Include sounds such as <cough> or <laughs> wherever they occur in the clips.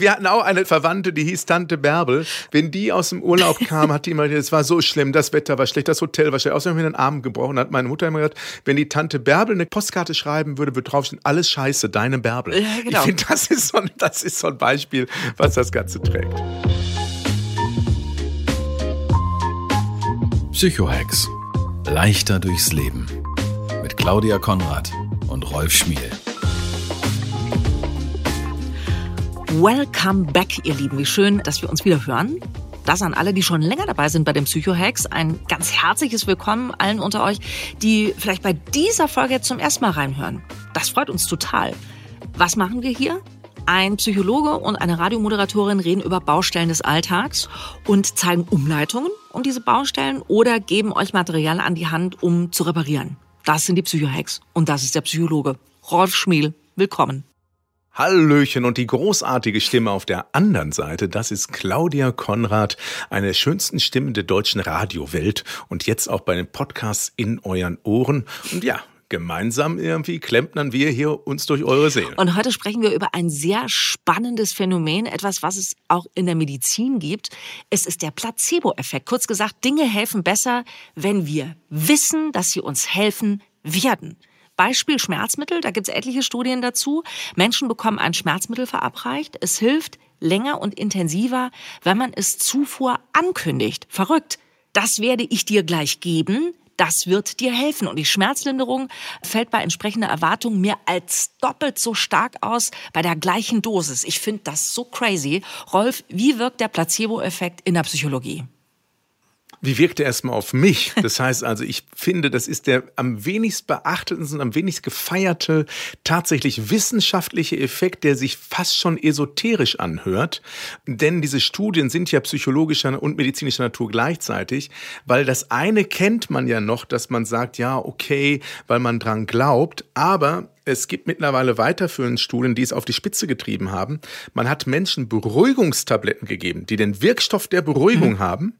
Wir hatten auch eine Verwandte, die hieß Tante Bärbel. Wenn die aus dem Urlaub <laughs> kam, hat die immer gesagt, es war so schlimm, das Wetter war schlecht, das Hotel war schlecht. Außerdem haben wir den Arm gebrochen. Hat meine Mutter immer gesagt, wenn die Tante Bärbel eine Postkarte schreiben würde, würde draufstehen, alles scheiße, deine Bärbel. Ja, genau. Ich finde, das, ist so ein- das ist so ein Beispiel, was das Ganze trägt. Psychohex. Leichter durchs Leben. Mit Claudia Konrad und Rolf Schmiel. Welcome back, ihr Lieben. Wie schön, dass wir uns wieder hören. Das an alle, die schon länger dabei sind bei den Psychohacks. Ein ganz herzliches Willkommen allen unter euch, die vielleicht bei dieser Folge jetzt zum ersten Mal reinhören. Das freut uns total. Was machen wir hier? Ein Psychologe und eine Radiomoderatorin reden über Baustellen des Alltags und zeigen Umleitungen um diese Baustellen oder geben euch Material an die Hand, um zu reparieren. Das sind die Psychohacks und das ist der Psychologe Rolf Schmiel. Willkommen. Hallöchen und die großartige Stimme auf der anderen Seite, das ist Claudia Konrad, eine der schönsten Stimmen der deutschen Radiowelt und jetzt auch bei den Podcasts in euren Ohren. Und ja, gemeinsam irgendwie klempnern wir hier uns durch eure Seelen. Und heute sprechen wir über ein sehr spannendes Phänomen, etwas, was es auch in der Medizin gibt. Es ist der Placebo-Effekt. Kurz gesagt, Dinge helfen besser, wenn wir wissen, dass sie uns helfen werden. Beispiel Schmerzmittel, da gibt es etliche Studien dazu. Menschen bekommen ein Schmerzmittel verabreicht. Es hilft länger und intensiver, wenn man es zuvor ankündigt. Verrückt. Das werde ich dir gleich geben. Das wird dir helfen. Und die Schmerzlinderung fällt bei entsprechender Erwartung mehr als doppelt so stark aus bei der gleichen Dosis. Ich finde das so crazy. Rolf, wie wirkt der Placebo-Effekt in der Psychologie? Wie wirkt er erstmal auf mich? Das heißt also, ich finde, das ist der am wenigst beachteten und am wenigst gefeierte tatsächlich wissenschaftliche Effekt, der sich fast schon esoterisch anhört. Denn diese Studien sind ja psychologischer und medizinischer Natur gleichzeitig, weil das eine kennt man ja noch, dass man sagt, ja, okay, weil man dran glaubt, aber es gibt mittlerweile weiterführende Studien, die es auf die Spitze getrieben haben. Man hat Menschen Beruhigungstabletten gegeben, die den Wirkstoff der Beruhigung haben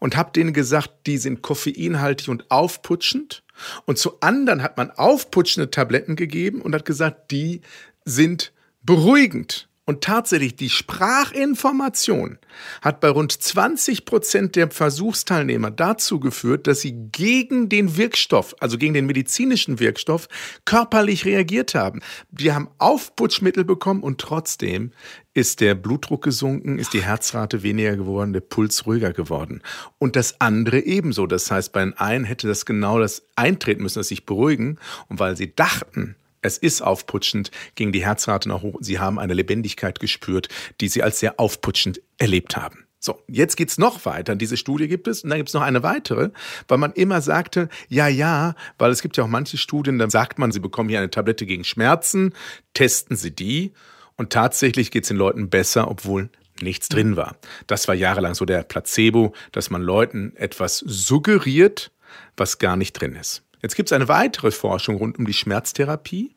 und habe denen gesagt, die sind koffeinhaltig und aufputschend. Und zu anderen hat man aufputschende Tabletten gegeben und hat gesagt, die sind beruhigend. Und tatsächlich, die Sprachinformation hat bei rund 20 Prozent der Versuchsteilnehmer dazu geführt, dass sie gegen den Wirkstoff, also gegen den medizinischen Wirkstoff, körperlich reagiert haben. Die haben Aufputschmittel bekommen und trotzdem ist der Blutdruck gesunken, ist die Herzrate weniger geworden, der Puls ruhiger geworden. Und das andere ebenso. Das heißt, bei den einen hätte das genau das eintreten müssen, dass sie sich beruhigen. Und weil sie dachten, es ist aufputschend, ging die Herzrate nach hoch. Sie haben eine Lebendigkeit gespürt, die sie als sehr aufputschend erlebt haben. So, jetzt geht's noch weiter. Diese Studie gibt es und dann gibt's noch eine weitere, weil man immer sagte, ja, ja, weil es gibt ja auch manche Studien, da sagt man, sie bekommen hier eine Tablette gegen Schmerzen, testen sie die und tatsächlich geht's den Leuten besser, obwohl nichts drin war. Das war jahrelang so der Placebo, dass man Leuten etwas suggeriert, was gar nicht drin ist. Jetzt gibt es eine weitere Forschung rund um die Schmerztherapie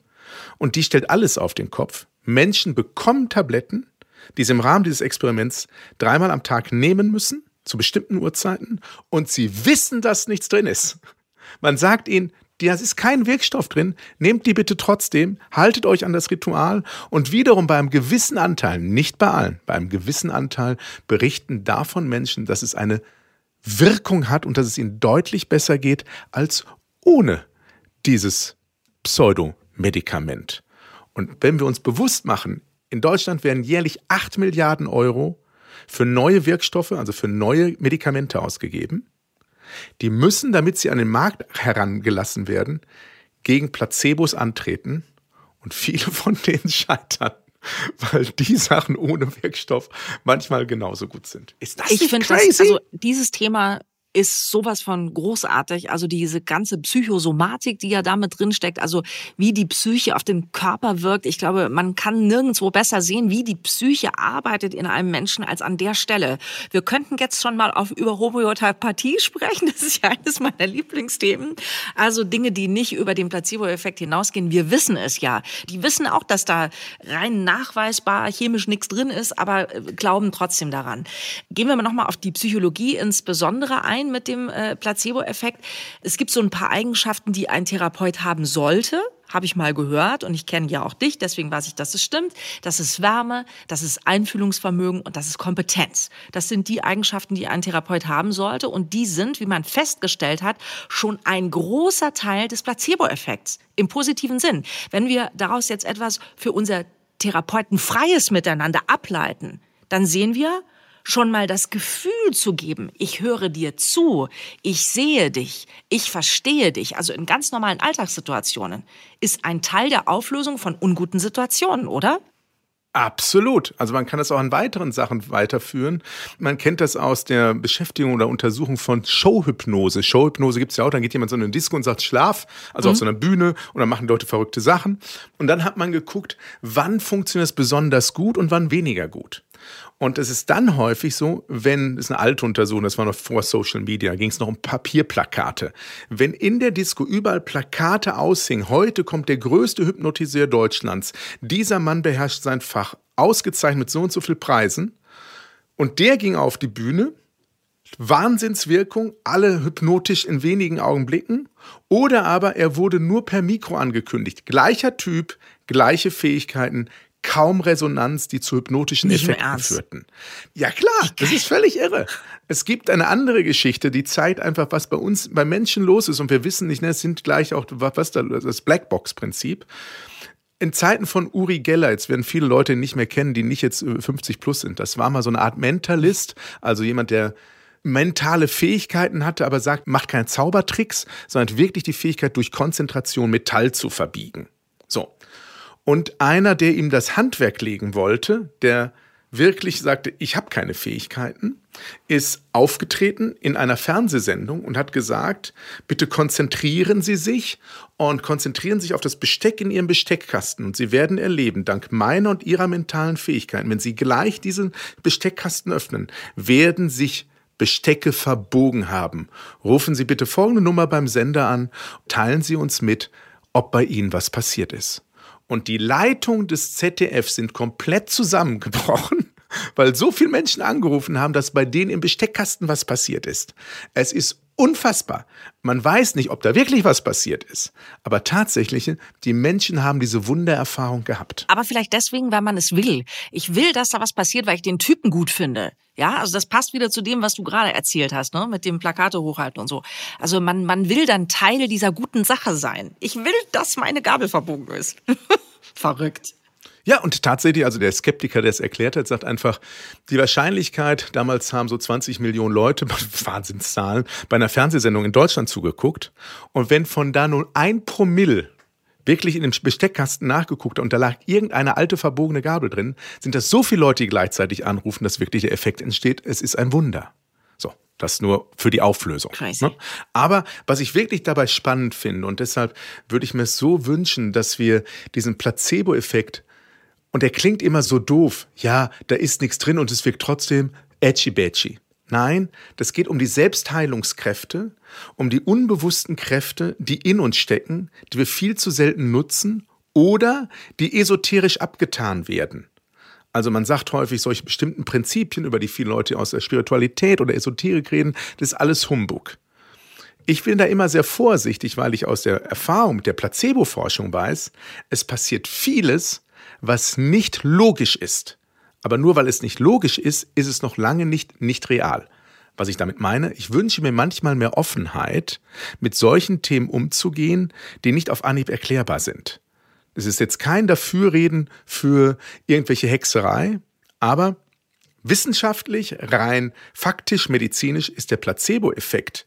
und die stellt alles auf den Kopf. Menschen bekommen Tabletten, die sie im Rahmen dieses Experiments dreimal am Tag nehmen müssen, zu bestimmten Uhrzeiten, und sie wissen, dass nichts drin ist. Man sagt ihnen, da ist kein Wirkstoff drin, nehmt die bitte trotzdem, haltet euch an das Ritual und wiederum bei einem gewissen Anteil, nicht bei allen, bei einem gewissen Anteil berichten davon Menschen, dass es eine Wirkung hat und dass es ihnen deutlich besser geht als ohne dieses Pseudomedikament. Und wenn wir uns bewusst machen, in Deutschland werden jährlich 8 Milliarden Euro für neue Wirkstoffe, also für neue Medikamente ausgegeben. Die müssen, damit sie an den Markt herangelassen werden, gegen Placebos antreten. Und viele von denen <laughs> scheitern, weil die Sachen ohne Wirkstoff manchmal genauso gut sind. Ist das Ich nicht finde das, crazy? also dieses Thema ist sowas von großartig. Also diese ganze Psychosomatik, die ja damit drinsteckt, also wie die Psyche auf den Körper wirkt. Ich glaube, man kann nirgendwo besser sehen, wie die Psyche arbeitet in einem Menschen als an der Stelle. Wir könnten jetzt schon mal auf, über Homöopathie <laughs> sprechen. Das ist ja eines meiner Lieblingsthemen. Also Dinge, die nicht über den Placebo-Effekt hinausgehen. Wir wissen es ja. Die wissen auch, dass da rein nachweisbar chemisch nichts drin ist, aber äh, glauben trotzdem daran. Gehen wir mal nochmal auf die Psychologie insbesondere ein ein mit dem äh, Placebo-Effekt. Es gibt so ein paar Eigenschaften, die ein Therapeut haben sollte habe ich mal gehört und ich kenne ja auch dich, deswegen weiß ich, dass es stimmt. Das ist Wärme, das ist Einfühlungsvermögen und das ist Kompetenz. Das sind die Eigenschaften, die ein Therapeut haben sollte und die sind, wie man festgestellt hat, schon ein großer Teil des Placebo-Effekts im positiven Sinn. Wenn wir daraus jetzt etwas für unser Therapeutenfreies Miteinander ableiten, dann sehen wir, schon mal das Gefühl zu geben, ich höre dir zu, ich sehe dich, ich verstehe dich, also in ganz normalen Alltagssituationen, ist ein Teil der Auflösung von unguten Situationen, oder? Absolut. Also man kann das auch an weiteren Sachen weiterführen. Man kennt das aus der Beschäftigung oder Untersuchung von Showhypnose. Showhypnose gibt es ja auch, dann geht jemand so in eine Disco und sagt Schlaf, also mhm. auf so einer Bühne und dann machen Leute verrückte Sachen. Und dann hat man geguckt, wann funktioniert es besonders gut und wann weniger gut. Und es ist dann häufig so, wenn, das ist eine alte Untersuchung, das war noch vor Social Media, ging es noch um Papierplakate. Wenn in der Disco überall Plakate aushingen, heute kommt der größte Hypnotiseur Deutschlands, dieser Mann beherrscht sein Fach, ausgezeichnet mit so und so viel Preisen, und der ging auf die Bühne, Wahnsinnswirkung, alle hypnotisch in wenigen Augenblicken, oder aber er wurde nur per Mikro angekündigt. Gleicher Typ, gleiche Fähigkeiten, kaum Resonanz, die zu hypnotischen Nicht Effekten führten. Ja klar, das ist völlig irre. Es gibt eine andere Geschichte, die zeigt einfach, was bei uns, bei Menschen los ist. Und wir wissen nicht, ne, es sind gleich auch, was da, das Blackbox-Prinzip. In Zeiten von Uri Geller, jetzt werden viele Leute nicht mehr kennen, die nicht jetzt 50 plus sind. Das war mal so eine Art Mentalist, also jemand, der mentale Fähigkeiten hatte, aber sagt, macht keine Zaubertricks, sondern wirklich die Fähigkeit, durch Konzentration Metall zu verbiegen. So. Und einer, der ihm das Handwerk legen wollte, der wirklich sagte, ich habe keine Fähigkeiten, ist aufgetreten in einer Fernsehsendung und hat gesagt, bitte konzentrieren Sie sich und konzentrieren sich auf das Besteck in Ihrem Besteckkasten und Sie werden erleben, dank meiner und Ihrer mentalen Fähigkeiten, wenn Sie gleich diesen Besteckkasten öffnen, werden sich Bestecke verbogen haben. Rufen Sie bitte folgende Nummer beim Sender an, teilen Sie uns mit, ob bei Ihnen was passiert ist und die Leitung des ZDF sind komplett zusammengebrochen, <laughs> weil so viele Menschen angerufen haben, dass bei denen im Besteckkasten was passiert ist. Es ist unfassbar. Man weiß nicht, ob da wirklich was passiert ist. Aber tatsächlich, die Menschen haben diese Wundererfahrung gehabt. Aber vielleicht deswegen, weil man es will. Ich will, dass da was passiert, weil ich den Typen gut finde. Ja, also das passt wieder zu dem, was du gerade erzählt hast, ne, mit dem Plakate hochhalten und so. Also man, man will dann Teil dieser guten Sache sein. Ich will, dass meine Gabel verbogen ist. <laughs> Verrückt. Ja, und tatsächlich, also der Skeptiker, der es erklärt hat, sagt einfach, die Wahrscheinlichkeit, damals haben so 20 Millionen Leute, <laughs> Wahnsinnszahlen, bei einer Fernsehsendung in Deutschland zugeguckt. Und wenn von da nur ein Promille wirklich in dem Besteckkasten nachgeguckt hat und da lag irgendeine alte verbogene Gabel drin, sind das so viele Leute, die gleichzeitig anrufen, dass wirklich der Effekt entsteht. Es ist ein Wunder. So, das nur für die Auflösung. Ne? Aber was ich wirklich dabei spannend finde und deshalb würde ich mir so wünschen, dass wir diesen Placebo-Effekt und der klingt immer so doof. Ja, da ist nichts drin und es wirkt trotzdem edgy-badgy. Nein, das geht um die Selbstheilungskräfte, um die unbewussten Kräfte, die in uns stecken, die wir viel zu selten nutzen oder die esoterisch abgetan werden. Also man sagt häufig solche bestimmten Prinzipien, über die viele Leute aus der Spiritualität oder Esoterik reden, das ist alles Humbug. Ich bin da immer sehr vorsichtig, weil ich aus der Erfahrung mit der Placebo-Forschung weiß, es passiert vieles, was nicht logisch ist. Aber nur weil es nicht logisch ist, ist es noch lange nicht nicht real. Was ich damit meine, ich wünsche mir manchmal mehr Offenheit, mit solchen Themen umzugehen, die nicht auf Anhieb erklärbar sind. Es ist jetzt kein Dafürreden für irgendwelche Hexerei, aber wissenschaftlich, rein faktisch, medizinisch ist der Placebo-Effekt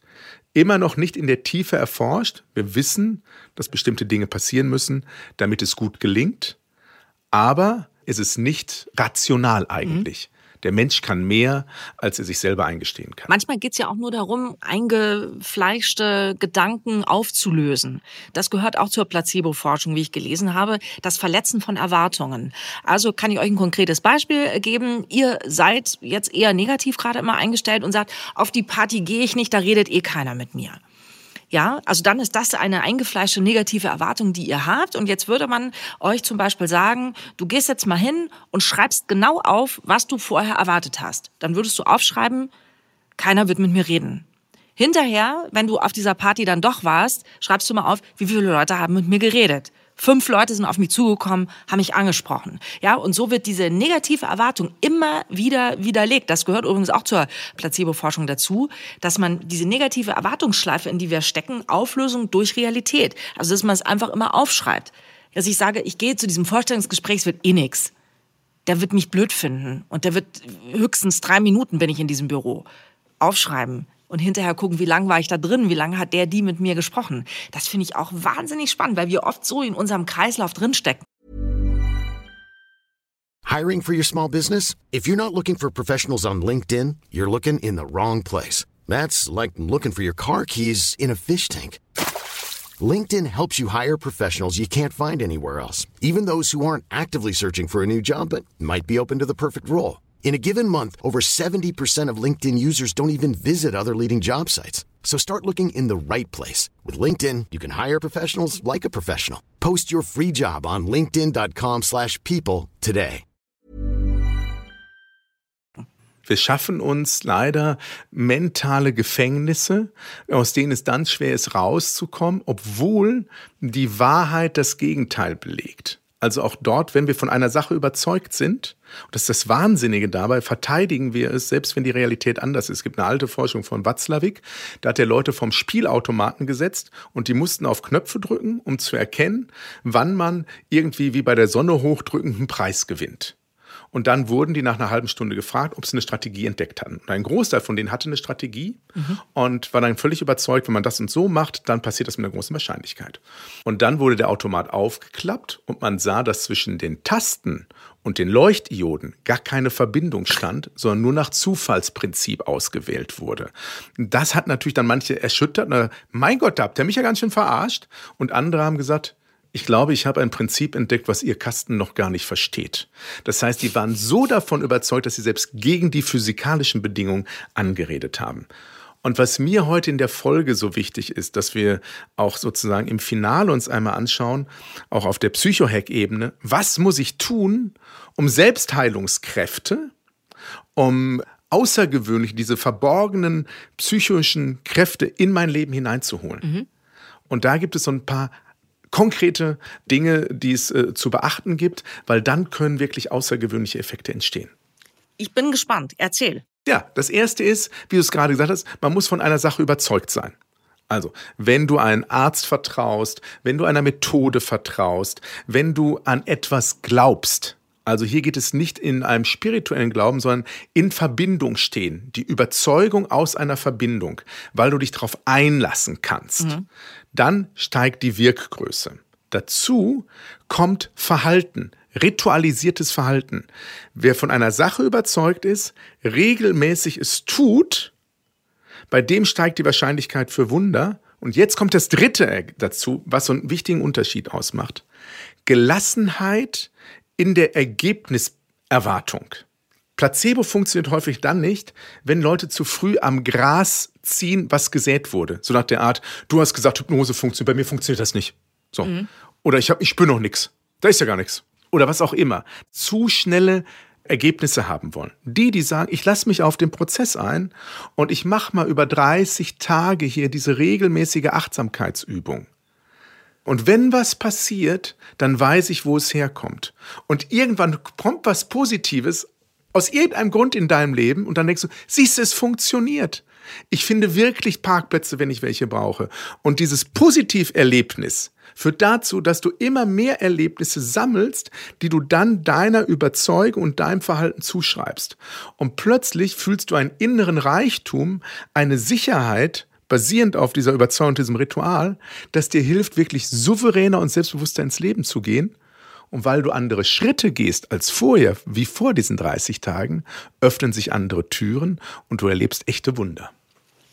immer noch nicht in der Tiefe erforscht. Wir wissen, dass bestimmte Dinge passieren müssen, damit es gut gelingt aber es ist nicht rational eigentlich. Mhm. Der Mensch kann mehr, als er sich selber eingestehen kann. Manchmal geht es ja auch nur darum, eingefleischte Gedanken aufzulösen. Das gehört auch zur Placebo-Forschung, wie ich gelesen habe. Das Verletzen von Erwartungen. Also kann ich euch ein konkretes Beispiel geben. Ihr seid jetzt eher negativ gerade immer eingestellt und sagt, auf die Party gehe ich nicht, da redet eh keiner mit mir. Ja, also dann ist das eine eingefleischte negative Erwartung, die ihr habt. Und jetzt würde man euch zum Beispiel sagen, du gehst jetzt mal hin und schreibst genau auf, was du vorher erwartet hast. Dann würdest du aufschreiben, keiner wird mit mir reden. Hinterher, wenn du auf dieser Party dann doch warst, schreibst du mal auf, wie viele Leute haben mit mir geredet. Fünf Leute sind auf mich zugekommen, haben mich angesprochen. Ja, und so wird diese negative Erwartung immer wieder widerlegt. Das gehört übrigens auch zur Placebo-Forschung dazu, dass man diese negative Erwartungsschleife, in die wir stecken, Auflösung durch Realität. Also, dass man es einfach immer aufschreibt. Dass ich sage, ich gehe zu diesem Vorstellungsgespräch, es wird eh nix. Der wird mich blöd finden. Und der wird höchstens drei Minuten bin ich in diesem Büro. Aufschreiben und hinterher gucken, wie lange war ich da drin, wie lange hat der die mit mir gesprochen. Das finde ich auch wahnsinnig spannend, weil wir oft so in unserem Kreislauf drinstecken. Hiring for your small business? If you're not looking for professionals on LinkedIn, you're looking in the wrong place. That's like looking for your car keys in a fish tank. LinkedIn helps you hire professionals you can't find anywhere else, even those who aren't actively searching for a new job but might be open to the perfect role. In a given month, over 70% of LinkedIn users don't even visit other leading job sites. So start looking in the right place. With LinkedIn, you can hire professionals like a professional. Post your free job on linkedin.com slash people today. Wir schaffen uns leider mentale Gefängnisse, aus denen es dann schwer ist, rauszukommen, obwohl die Wahrheit das Gegenteil belegt. Also auch dort, wenn wir von einer Sache überzeugt sind, und das ist das Wahnsinnige dabei, verteidigen wir es, selbst wenn die Realität anders ist. Es gibt eine alte Forschung von Watzlawick, da hat er Leute vom Spielautomaten gesetzt und die mussten auf Knöpfe drücken, um zu erkennen, wann man irgendwie wie bei der Sonne hochdrückenden Preis gewinnt. Und dann wurden die nach einer halben Stunde gefragt, ob sie eine Strategie entdeckt hatten. Und ein Großteil von denen hatte eine Strategie mhm. und war dann völlig überzeugt, wenn man das und so macht, dann passiert das mit einer großen Wahrscheinlichkeit. Und dann wurde der Automat aufgeklappt und man sah, dass zwischen den Tasten und den Leuchtdioden gar keine Verbindung stand, sondern nur nach Zufallsprinzip ausgewählt wurde. Das hat natürlich dann manche erschüttert. Mein Gott, da habt ihr mich ja ganz schön verarscht. Und andere haben gesagt, ich glaube, ich habe ein Prinzip entdeckt, was Ihr Kasten noch gar nicht versteht. Das heißt, die waren so davon überzeugt, dass sie selbst gegen die physikalischen Bedingungen angeredet haben. Und was mir heute in der Folge so wichtig ist, dass wir auch sozusagen im Finale uns einmal anschauen, auch auf der Psychohack-Ebene, was muss ich tun, um Selbstheilungskräfte, um außergewöhnlich diese verborgenen psychischen Kräfte in mein Leben hineinzuholen. Mhm. Und da gibt es so ein paar konkrete Dinge, die es äh, zu beachten gibt, weil dann können wirklich außergewöhnliche Effekte entstehen. Ich bin gespannt. Erzähl. Ja, das erste ist, wie du es gerade gesagt hast, man muss von einer Sache überzeugt sein. Also, wenn du einen Arzt vertraust, wenn du einer Methode vertraust, wenn du an etwas glaubst, also hier geht es nicht in einem spirituellen Glauben, sondern in Verbindung stehen. Die Überzeugung aus einer Verbindung, weil du dich darauf einlassen kannst. Mhm. Dann steigt die Wirkgröße. Dazu kommt Verhalten, ritualisiertes Verhalten. Wer von einer Sache überzeugt ist, regelmäßig es tut, bei dem steigt die Wahrscheinlichkeit für Wunder. Und jetzt kommt das Dritte dazu, was so einen wichtigen Unterschied ausmacht. Gelassenheit in der Ergebniserwartung. Placebo funktioniert häufig dann nicht, wenn Leute zu früh am Gras ziehen, was gesät wurde. So nach der Art, du hast gesagt, Hypnose funktioniert, bei mir funktioniert das nicht. So. Mhm. Oder ich, hab, ich spüre noch nichts. Da ist ja gar nichts. Oder was auch immer. Zu schnelle Ergebnisse haben wollen. Die, die sagen, ich lasse mich auf den Prozess ein und ich mache mal über 30 Tage hier diese regelmäßige Achtsamkeitsübung. Und wenn was passiert, dann weiß ich, wo es herkommt. Und irgendwann kommt was Positives aus irgendeinem Grund in deinem Leben und dann denkst du, siehst du, es funktioniert. Ich finde wirklich Parkplätze, wenn ich welche brauche. Und dieses Positiverlebnis führt dazu, dass du immer mehr Erlebnisse sammelst, die du dann deiner Überzeugung und deinem Verhalten zuschreibst. Und plötzlich fühlst du einen inneren Reichtum, eine Sicherheit, basierend auf dieser Überzeugung, diesem Ritual, das dir hilft, wirklich souveräner und selbstbewusster ins Leben zu gehen Und weil du andere Schritte gehst als vorher, wie vor diesen 30 Tagen, öffnen sich andere Türen und du erlebst echte Wunder.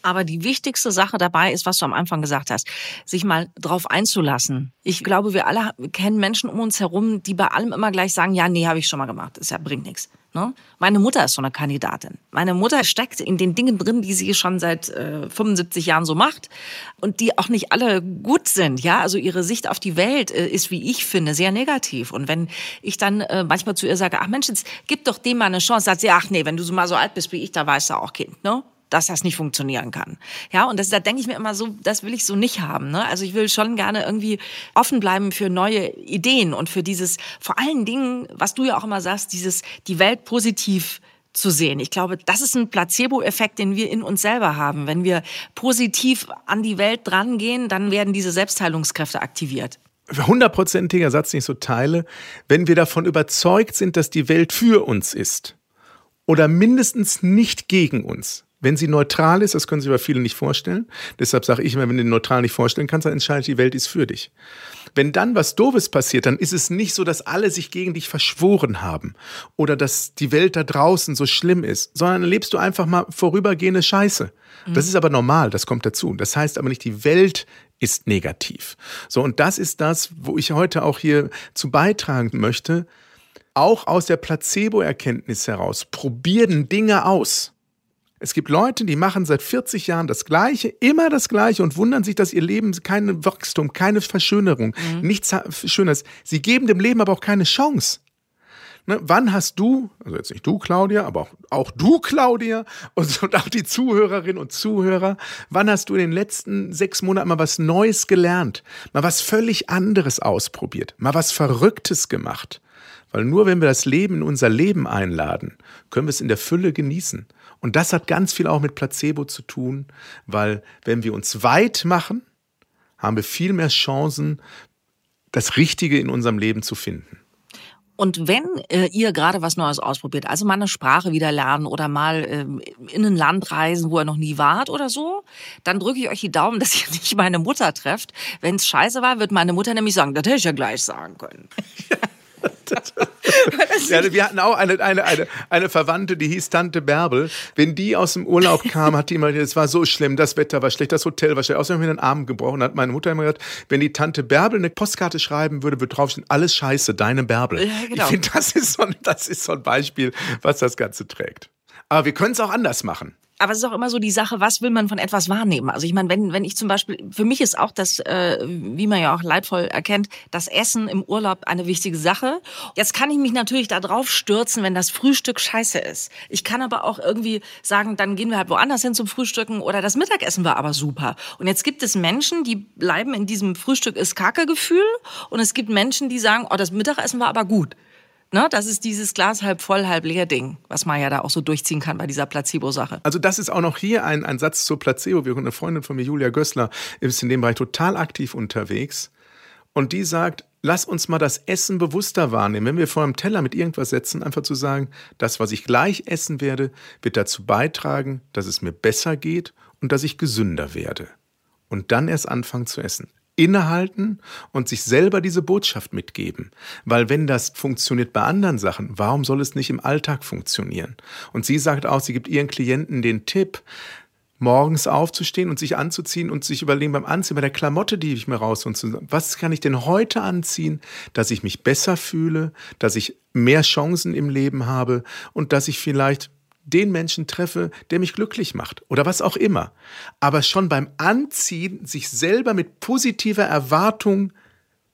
Aber die wichtigste Sache dabei ist, was du am Anfang gesagt hast, sich mal drauf einzulassen. Ich glaube, wir alle kennen Menschen um uns herum, die bei allem immer gleich sagen, ja, nee, habe ich schon mal gemacht. Das ja, bringt nichts. Ne? Meine Mutter ist so eine Kandidatin. Meine Mutter steckt in den Dingen drin, die sie schon seit äh, 75 Jahren so macht und die auch nicht alle gut sind. Ja, also ihre Sicht auf die Welt äh, ist, wie ich finde, sehr negativ. Und wenn ich dann äh, manchmal zu ihr sage, ach Mensch, jetzt gib doch dem mal eine Chance, sagt sie, ach nee, wenn du so mal so alt bist wie ich, da weißt du auch Kind, ne? Dass das nicht funktionieren kann. Ja, und das, da denke ich mir immer so, das will ich so nicht haben. Ne? Also ich will schon gerne irgendwie offen bleiben für neue Ideen und für dieses, vor allen Dingen, was du ja auch immer sagst, dieses, die Welt positiv zu sehen. Ich glaube, das ist ein Placebo-Effekt, den wir in uns selber haben. Wenn wir positiv an die Welt drangehen, dann werden diese Selbstheilungskräfte aktiviert hundertprozentiger Satz, den ich so teile, wenn wir davon überzeugt sind, dass die Welt für uns ist oder mindestens nicht gegen uns, wenn sie neutral ist, das können sich aber viele nicht vorstellen. Deshalb sage ich immer, wenn du neutral nicht vorstellen kannst, dann entscheidet die Welt ist für dich. Wenn dann was Doofes passiert, dann ist es nicht so, dass alle sich gegen dich verschworen haben oder dass die Welt da draußen so schlimm ist, sondern dann lebst du einfach mal vorübergehende Scheiße. Mhm. Das ist aber normal, das kommt dazu. Das heißt aber nicht, die Welt ist negativ. So, und das ist das, wo ich heute auch hier zu beitragen möchte. Auch aus der Placebo-Erkenntnis heraus. Probieren Dinge aus. Es gibt Leute, die machen seit 40 Jahren das Gleiche, immer das Gleiche und wundern sich, dass ihr Leben kein Wachstum, keine Verschönerung, mhm. nichts Schönes. Sie geben dem Leben aber auch keine Chance. Ne, wann hast du, also jetzt nicht du, Claudia, aber auch, auch du, Claudia, und, <laughs> und auch die Zuhörerinnen und Zuhörer, wann hast du in den letzten sechs Monaten mal was Neues gelernt, mal was völlig anderes ausprobiert, mal was Verrücktes gemacht? Weil nur wenn wir das Leben in unser Leben einladen, können wir es in der Fülle genießen. Und das hat ganz viel auch mit Placebo zu tun, weil wenn wir uns weit machen, haben wir viel mehr Chancen, das Richtige in unserem Leben zu finden. Und wenn äh, ihr gerade was Neues ausprobiert, also mal eine Sprache wieder lernen oder mal äh, in ein Land reisen, wo ihr noch nie wart oder so, dann drücke ich euch die Daumen, <laughs> dass ihr nicht meine Mutter trefft. Wenn es scheiße war, wird meine Mutter nämlich sagen, das hätte ich ja gleich sagen können. <laughs> <laughs> ja, wir hatten auch eine, eine, eine, eine Verwandte, die hieß Tante Bärbel. Wenn die aus dem Urlaub kam, hat die immer, es war so schlimm, das Wetter war schlecht, das Hotel war schlecht, außerdem haben wir den Arm gebrochen. Hat meine Mutter immer gesagt, wenn die Tante Bärbel eine Postkarte schreiben würde, würde draufstehen, alles scheiße, deine Bärbel. Ja, genau. Ich finde, das, ist so, das ist so ein Beispiel, was das Ganze trägt. Aber wir können es auch anders machen aber es ist auch immer so die Sache, was will man von etwas wahrnehmen? Also ich meine, wenn, wenn ich zum Beispiel, für mich ist auch das, äh, wie man ja auch leidvoll erkennt, das Essen im Urlaub eine wichtige Sache. Jetzt kann ich mich natürlich da drauf stürzen, wenn das Frühstück scheiße ist. Ich kann aber auch irgendwie sagen, dann gehen wir halt woanders hin zum Frühstücken oder das Mittagessen war aber super. Und jetzt gibt es Menschen, die bleiben in diesem Frühstück ist Kacke-Gefühl und es gibt Menschen, die sagen, oh, das Mittagessen war aber gut. Ne, das ist dieses Glas halb voll, halb leer Ding, was man ja da auch so durchziehen kann bei dieser Placebo-Sache. Also das ist auch noch hier ein, ein Satz zur Placebo. Wir haben eine Freundin von mir, Julia Gößler, ist in dem Bereich total aktiv unterwegs. Und die sagt, lass uns mal das Essen bewusster wahrnehmen. Wenn wir vor einem Teller mit irgendwas setzen, einfach zu sagen, das, was ich gleich essen werde, wird dazu beitragen, dass es mir besser geht und dass ich gesünder werde. Und dann erst anfangen zu essen innehalten und sich selber diese Botschaft mitgeben. Weil wenn das funktioniert bei anderen Sachen, warum soll es nicht im Alltag funktionieren? Und sie sagt auch, sie gibt ihren Klienten den Tipp, morgens aufzustehen und sich anzuziehen und sich überlegen beim Anziehen, bei der Klamotte, die ich mir raus und zu, was kann ich denn heute anziehen, dass ich mich besser fühle, dass ich mehr Chancen im Leben habe und dass ich vielleicht den Menschen treffe, der mich glücklich macht oder was auch immer. Aber schon beim Anziehen sich selber mit positiver Erwartung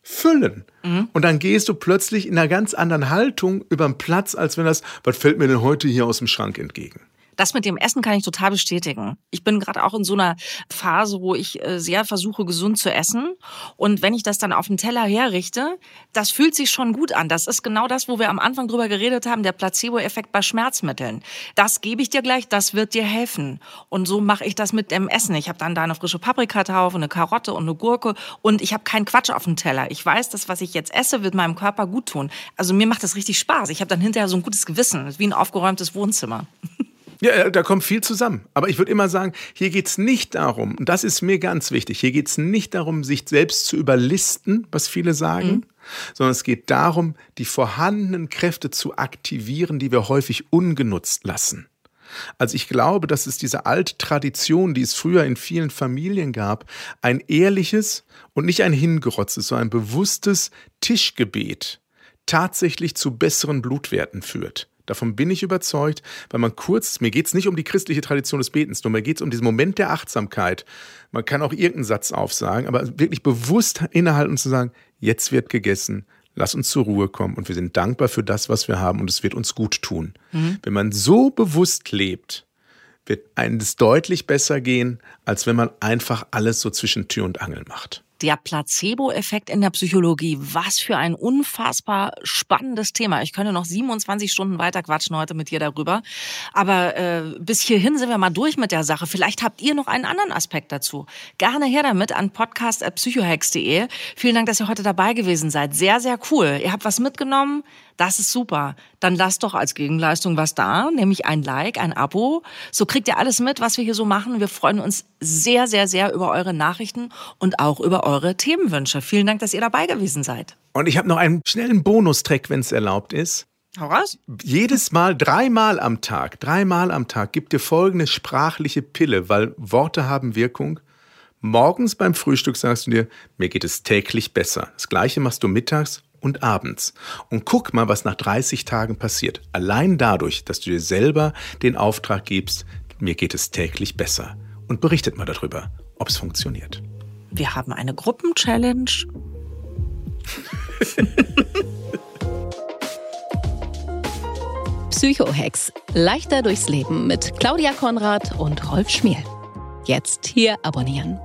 füllen. Mhm. Und dann gehst du plötzlich in einer ganz anderen Haltung über den Platz, als wenn das, was fällt mir denn heute hier aus dem Schrank entgegen? Das mit dem Essen kann ich total bestätigen. Ich bin gerade auch in so einer Phase, wo ich äh, sehr versuche, gesund zu essen. Und wenn ich das dann auf den Teller herrichte, das fühlt sich schon gut an. Das ist genau das, wo wir am Anfang drüber geredet haben, der Placebo-Effekt bei Schmerzmitteln. Das gebe ich dir gleich, das wird dir helfen. Und so mache ich das mit dem Essen. Ich habe dann da eine frische Paprika drauf, eine Karotte und eine Gurke und ich habe keinen Quatsch auf dem Teller. Ich weiß, das, was ich jetzt esse, wird meinem Körper gut tun. Also mir macht das richtig Spaß. Ich habe dann hinterher so ein gutes Gewissen, wie ein aufgeräumtes Wohnzimmer. <laughs> Ja, da kommt viel zusammen. Aber ich würde immer sagen, hier geht es nicht darum, und das ist mir ganz wichtig, hier geht es nicht darum, sich selbst zu überlisten, was viele sagen, mhm. sondern es geht darum, die vorhandenen Kräfte zu aktivieren, die wir häufig ungenutzt lassen. Also ich glaube, dass es diese alte Tradition, die es früher in vielen Familien gab, ein ehrliches und nicht ein hingerotztes, sondern ein bewusstes Tischgebet tatsächlich zu besseren Blutwerten führt. Davon bin ich überzeugt, weil man kurz, mir geht es nicht um die christliche Tradition des Betens, nur mir geht es um diesen Moment der Achtsamkeit. Man kann auch irgendeinen Satz aufsagen, aber wirklich bewusst innehalten und zu sagen, jetzt wird gegessen, lass uns zur Ruhe kommen und wir sind dankbar für das, was wir haben und es wird uns gut tun. Mhm. Wenn man so bewusst lebt, wird eines deutlich besser gehen, als wenn man einfach alles so zwischen Tür und Angel macht. Der Placebo-Effekt in der Psychologie, was für ein unfassbar spannendes Thema. Ich könnte noch 27 Stunden weiter quatschen heute mit dir darüber. Aber äh, bis hierhin sind wir mal durch mit der Sache. Vielleicht habt ihr noch einen anderen Aspekt dazu. Gerne her damit an podcast.psychohex.de. Vielen Dank, dass ihr heute dabei gewesen seid. Sehr, sehr cool. Ihr habt was mitgenommen. Das ist super. Dann lasst doch als Gegenleistung was da, nämlich ein Like, ein Abo. So kriegt ihr alles mit, was wir hier so machen. Wir freuen uns sehr, sehr, sehr über eure Nachrichten und auch über eure Themenwünsche. Vielen Dank, dass ihr dabei gewesen seid. Und ich habe noch einen schnellen Bonustrack, wenn es erlaubt ist. Hau raus. Jedes Mal, dreimal am Tag, dreimal am Tag gibt dir folgende sprachliche Pille, weil Worte haben Wirkung. Morgens beim Frühstück sagst du dir, mir geht es täglich besser. Das gleiche machst du mittags und abends. Und guck mal, was nach 30 Tagen passiert. Allein dadurch, dass du dir selber den Auftrag gibst, mir geht es täglich besser. Und berichtet mal darüber, ob es funktioniert. Wir haben eine Gruppenchallenge. <laughs> Psychohex. Leichter durchs Leben mit Claudia Konrad und Rolf Schmiel. Jetzt hier abonnieren.